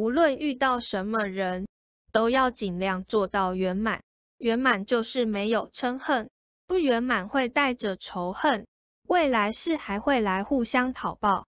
无论遇到什么人，都要尽量做到圆满。圆满就是没有嗔恨，不圆满会带着仇恨，未来世还会来互相讨报。